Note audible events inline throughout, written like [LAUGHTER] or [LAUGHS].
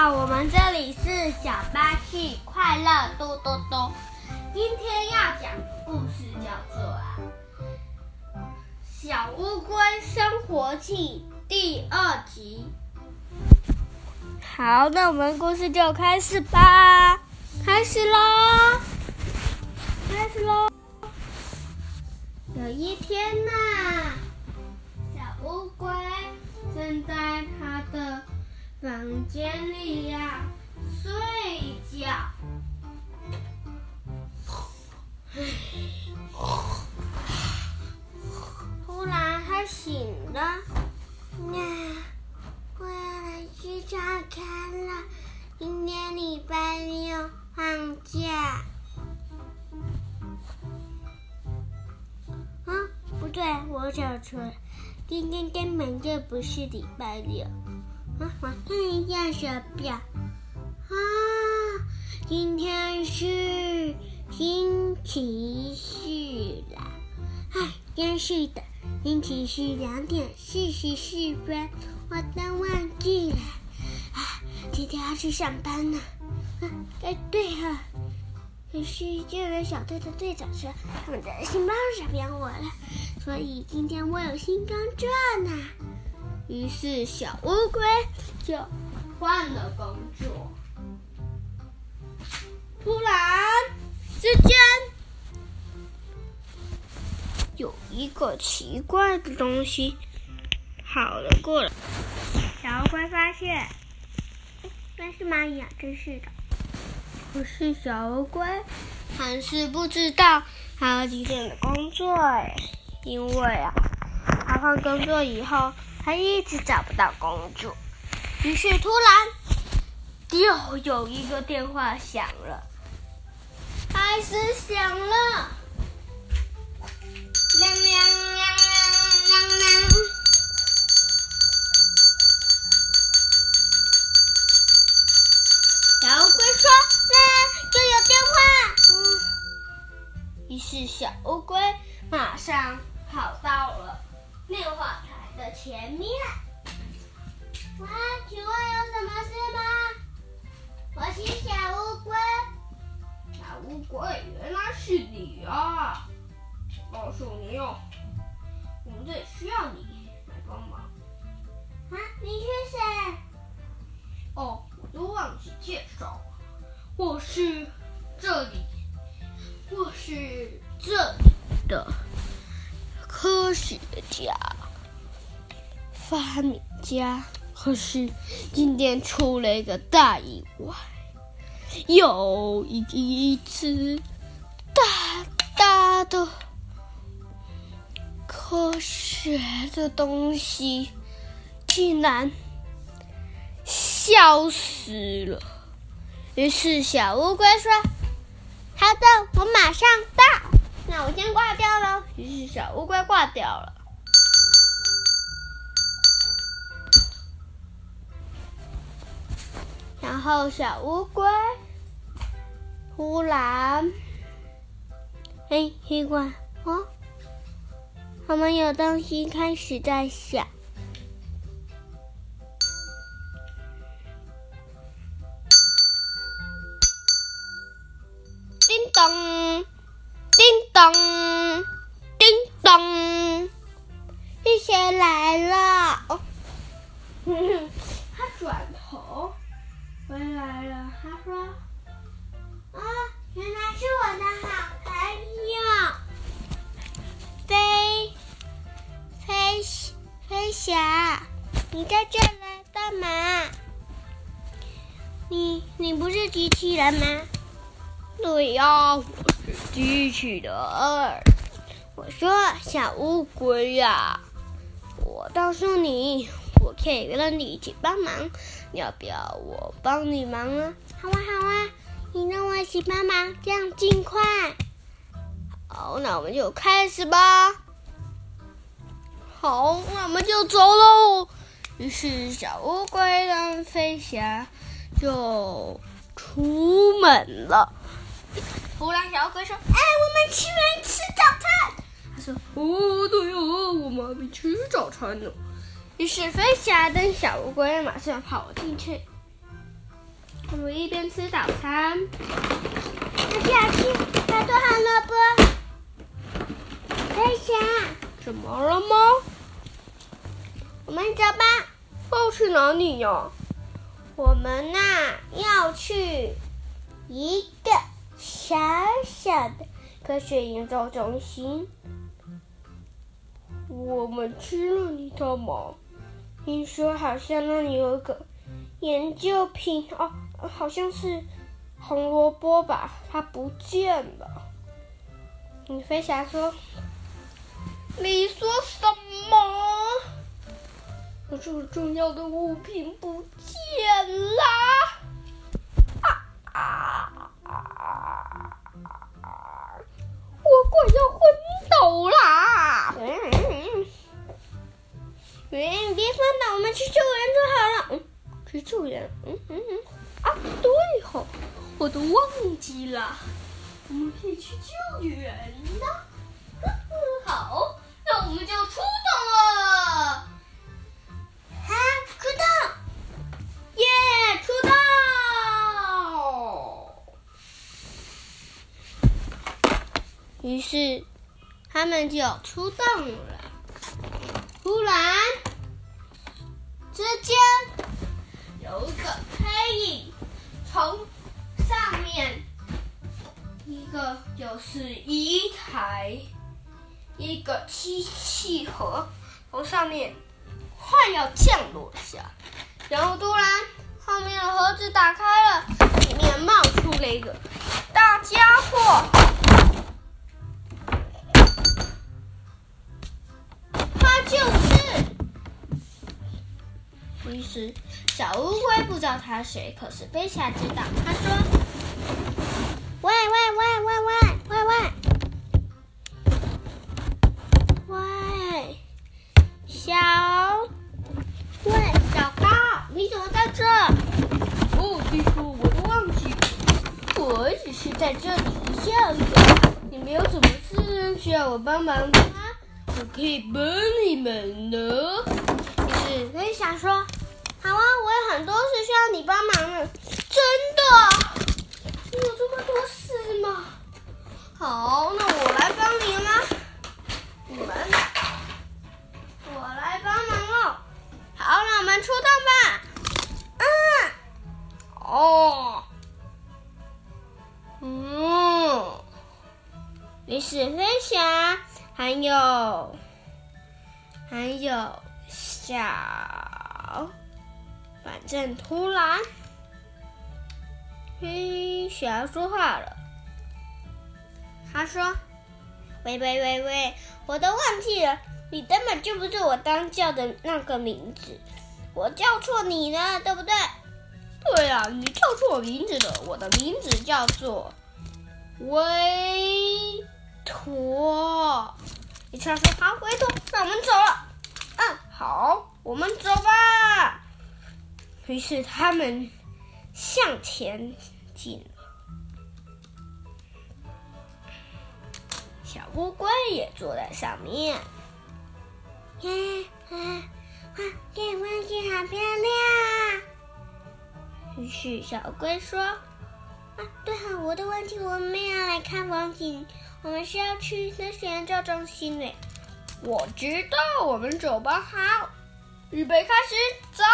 好，我们这里是小巴士快乐嘟嘟嘟。今天要讲的故事叫做啊《小乌龟生活记》第二集。好，那我们故事就开始吧，开始喽，开始喽。有一天呐、小乌龟正在它的房间里呀、睡觉。突然，他醒了，那我要来去找看了。今天礼拜六放假。啊，不对，我找错了，今天根本就不是礼拜六。我看一下手表。啊，今天是星期四啦。哎，真是的，星期四两点四十四分，我都忘记了。啊，今天要去上班呢。啊，哎，对了。可是就有小队的队长说，他们的新班找不要我了，所以今天我有新工作呢。于是小乌龟就换了工作。突然之间，有一个奇怪的东西跑了过来。小乌龟发现，那是蚂蚁啊！真是的。可是小乌龟还是不知道还有几天的工作哎，因为啊，他换工作以后，他一直找不到公主。于是突然，又有一个电话响了，开始响了，亮亮。小乌龟说：“那就有电话。”，于是小乌龟马上跑到了电话前面。喂，请问有什么事吗？家。可是今天出了一个大意外，有一只大大的科学的东西，竟然。消失了。于是小乌龟说：“好的，我马上到。那我先挂掉了。”于是小乌龟挂掉了。然后小乌龟忽然，哎，奇怪哦，我们有东西开始在响。叮咚，叮咚，叮咚，是谁来了？回来了。他说：“啊，原来是我的好朋友，飞飞飞侠，你在这来干嘛？你你不是机器人吗？”对呀，我是机器人。我说小乌龟呀，我告诉你，我可以跟你一起帮忙，你要不要我帮你忙啊？好啊，好啊，你让我一起帮忙，这样尽快。好，那我们就开始吧。好，那我们就走喽。于是小乌龟跟飞侠就出门了。突然，小乌龟说：“哎，我们去没吃早餐。”他说：“哦，对哦，我们还没吃早餐呢。”于是飞侠跟小乌龟马上跑进去。他们一边吃早餐。小心，好多胡萝卜。飞侠，怎么了吗？我们走吧。要去哪里呀？我们呐，要去一个小小的科学研究中心。我们去那里干嘛？听说好像那里有一个研究品哦，好像是红萝卜吧，它不见了。你飞侠说：“你说什么？这个重要的物品不见了！”去救援就好了。嗯，去救援。嗯嗯嗯。啊，对吼，我都忘记了，我们可以去救援呢。好，那我们就出动了。出动！耶，出动！于是他们就出动了。突然之间，有一个黑影从上面，一个就是一台一个机器盒从上面快要降落下，然后突然后面的盒子打开了，里面冒出了一个大家伙。于是小乌龟不知道他是谁，可是飞侠知道。他说：“喂喂喂喂喂喂喂喂，小喂小高，你怎么在这？哦，地叔，我都忘记了，我只是在这里一下子。你们有什么事需要我帮忙的吗？”我可以帮于是飞侠。还有，还有小，反正突然，嘿，小说话了。他说：“喂喂喂喂，我都忘记了，你根本就不是我刚叫的那个名字，我叫错你了，对不对？”“对呀，你叫错名字了，我的名字叫做喂托。”一枪说：“好，回头，那我们走了。”嗯，好，我们走吧。于是他们向前进。小乌龟也坐在上面。耶，哇，这风景好漂亮。于是小乌龟说：“啊，对啊，我的问题，我们要来看风景。”我们是要去那些研究中心呢。我知道，我们走吧。好，预备，开始，走。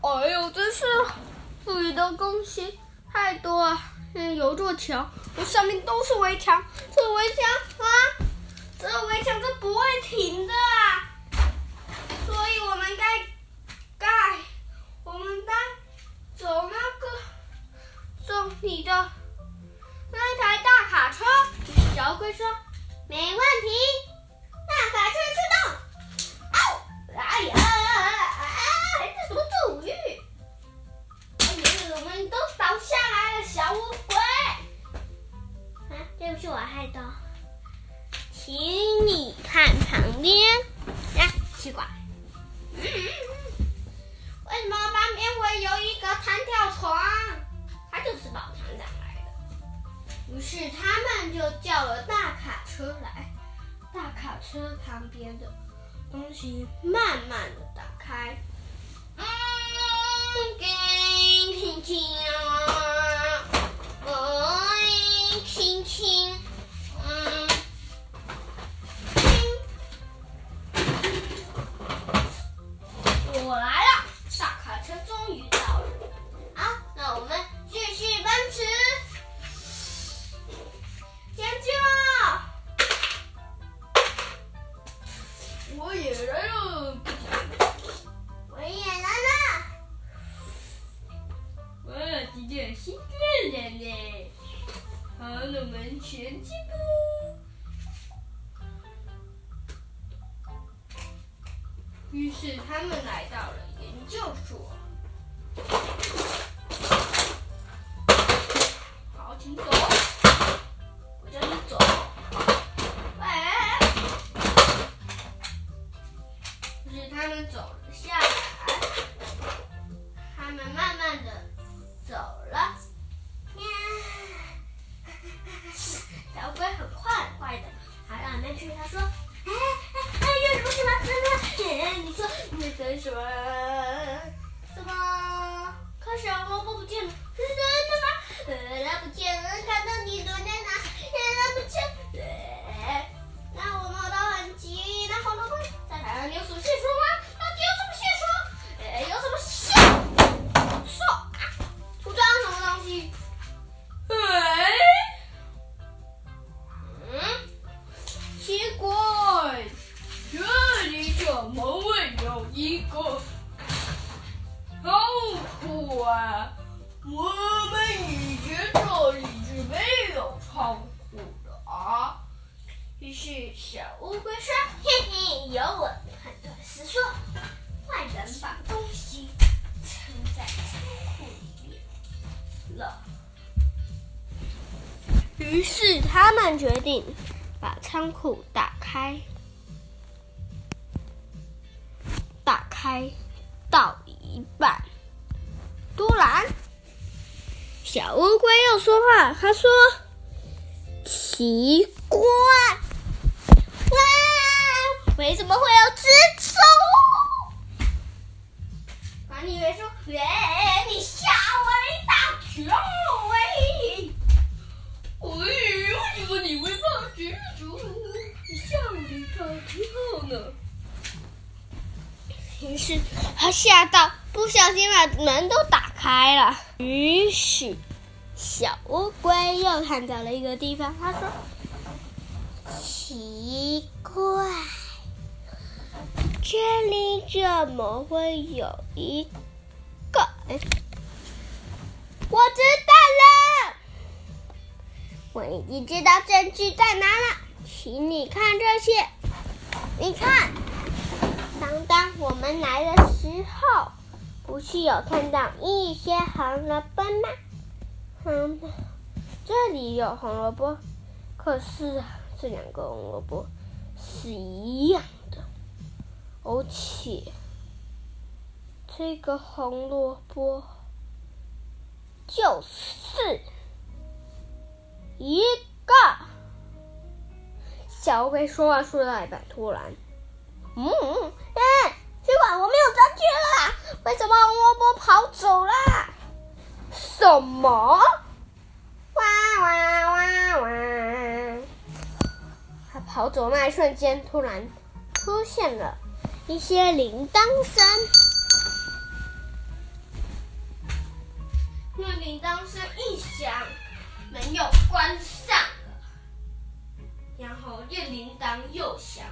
哎呦，真是赋予的东西太多啊！嗯，有座桥，我上面都是围墙，这围墙啊，这围墙是不会停的啊。所以我们该盖，我们该。走那个，走你的那台大卡车。小龟说：“没问题，是他们就叫了大卡车来。大卡车旁边的东西慢慢的打开。嗯，给轻轻啊，是他们来到了研究所。好，请走。我叫你走。哎。于是他们走了下来，他们慢慢的走了。小鬼 [LAUGHS] 很快很快的爬到里面去，他说：“，什么什么？你说你等什么？什么？可是萝卜不见了，是真的吗？呃，不见了，看到你躲在哪？它不见。那我摸到很急，那红萝卜在台上有什突然，小乌龟又说话，他说：“奇怪，哇，为什么会有蜘蛛？”管理员说：“喂，你吓我一大跳，喂！”喂，为什么你会怕蜘蛛？你吓我一大跳呢。于是他吓到，不小心把门都打开了。于是小乌龟又看到了一个地方，他说：“奇怪，这里怎么会有一个？我知道了。”我已经知道证据在哪了，请你看这些。你看，当当我们来的时候，不是有看到一些红萝卜吗？嗯，这里有红萝卜，可是这两个红萝卜是一样的，而且这个红萝卜就是。一个小乌龟说话说到一半，突然，嗯，哎，奇怪，我没有证据了啦！为什么红萝卜跑走了？什么？哇哇哇哇！它跑走那一瞬间，突然出现了一些铃铛声。那铃铛声一响。门又关上了，然后电铃铛又响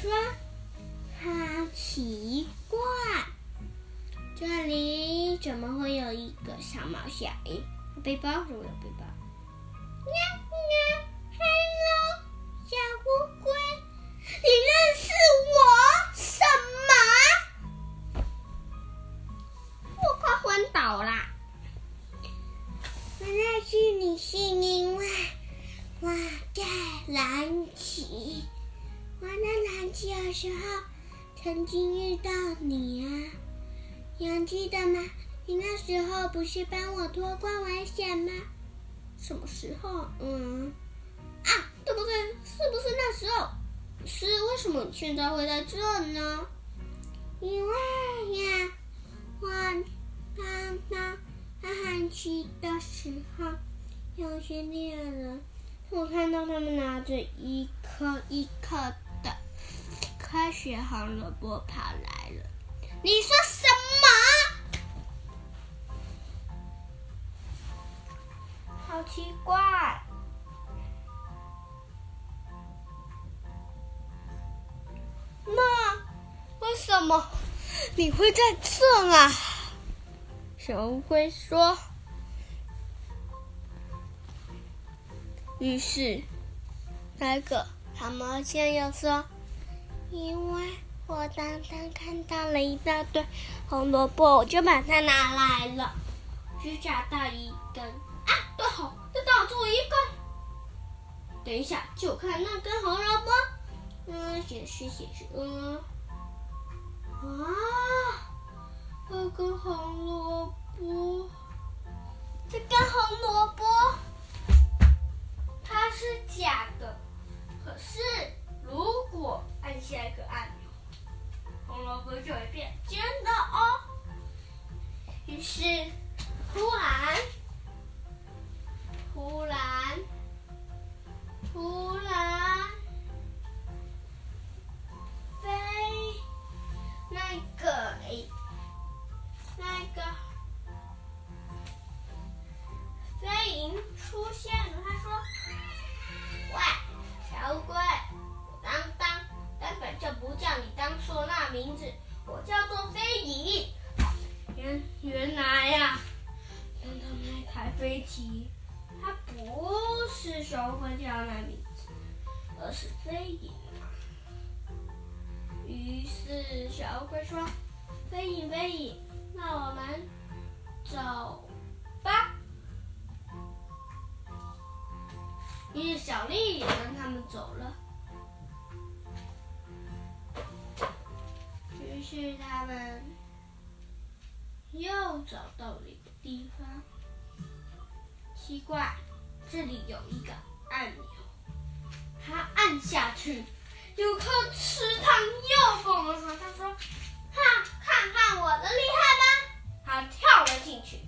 说：“好奇怪，这里怎么会有一个小毛小鱼？背包？怎么有背包？”时候曾经遇到你啊，你还记得吗？你那时候不是帮我脱光危险吗？什么时候？嗯，啊，对不对？是不是那时候？是为什么现在会在这呢？因为呀，我刚刚在寒期的时候，有些猎人，我看到他们拿着一颗一颗科学红萝卜跑来了。你说什么？好奇怪。那为什么你会在这啊？小乌龟说。于是，那个蛤蟆先又说：“因为我刚刚看到了一大堆红萝卜，我就把它拿来了。只找到一根啊，多好，就打住一根。等一下，就看那根红萝卜。嗯，显示显示，嗯。”啊，这根红萝卜，这根红萝是小乌龟叫那名字，而是飞影。”于是小乌龟说：“飞影，飞影，那我们走吧。”于是小丽也跟他们走了。于是他们又找到了一个地方。奇怪，这里有一个按钮，他按下去。有颗池塘又蹦了出来，他说：“哈，看看我的厉害吧！”他跳了进去。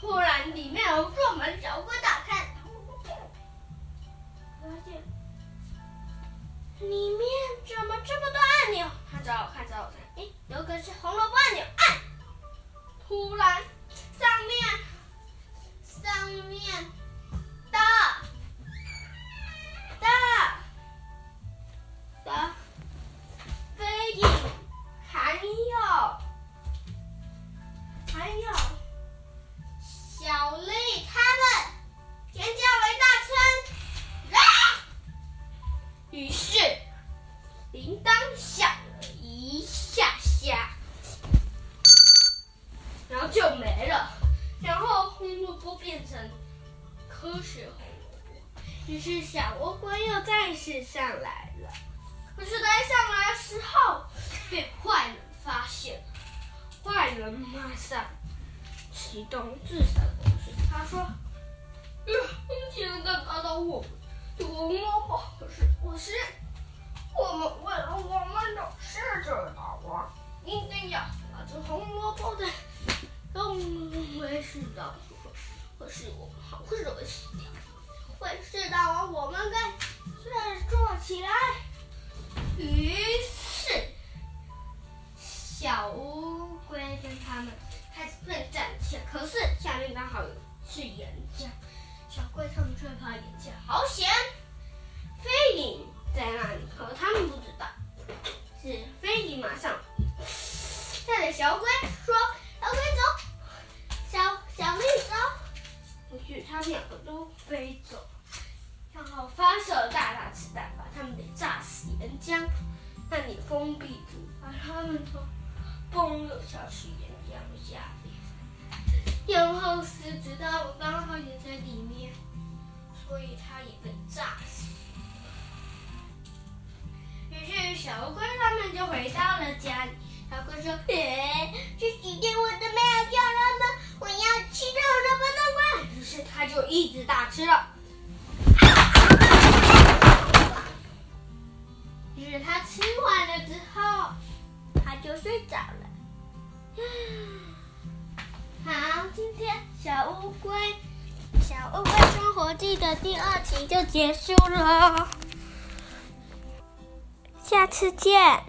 忽然，里面有个门，小龟打开，发现里面怎么这么多按钮？找我看找看，哎，有个是红萝卜按钮，按。突然，上面，上面被坏人发现，坏人马上启动自杀模式。他说：“呃，你竟然敢打倒我们红萝卜！可是我是我们为了我们的狮子大王，一定要把这红萝卜的。”都没事的，可是我们好容易死掉。会事大王，我们该振作起来。于是，小乌龟跟他们开始奋战起来。可是下面刚好是岩浆，小龟他们却怕岩浆，好险！这几天我都没有叫他们，我要吃肉肉，不能管。”于是他就一直大吃了。于是他吃完了之后，他就睡着了。好，今天小乌龟《小乌龟生活记》的第二期就结束了，下次见。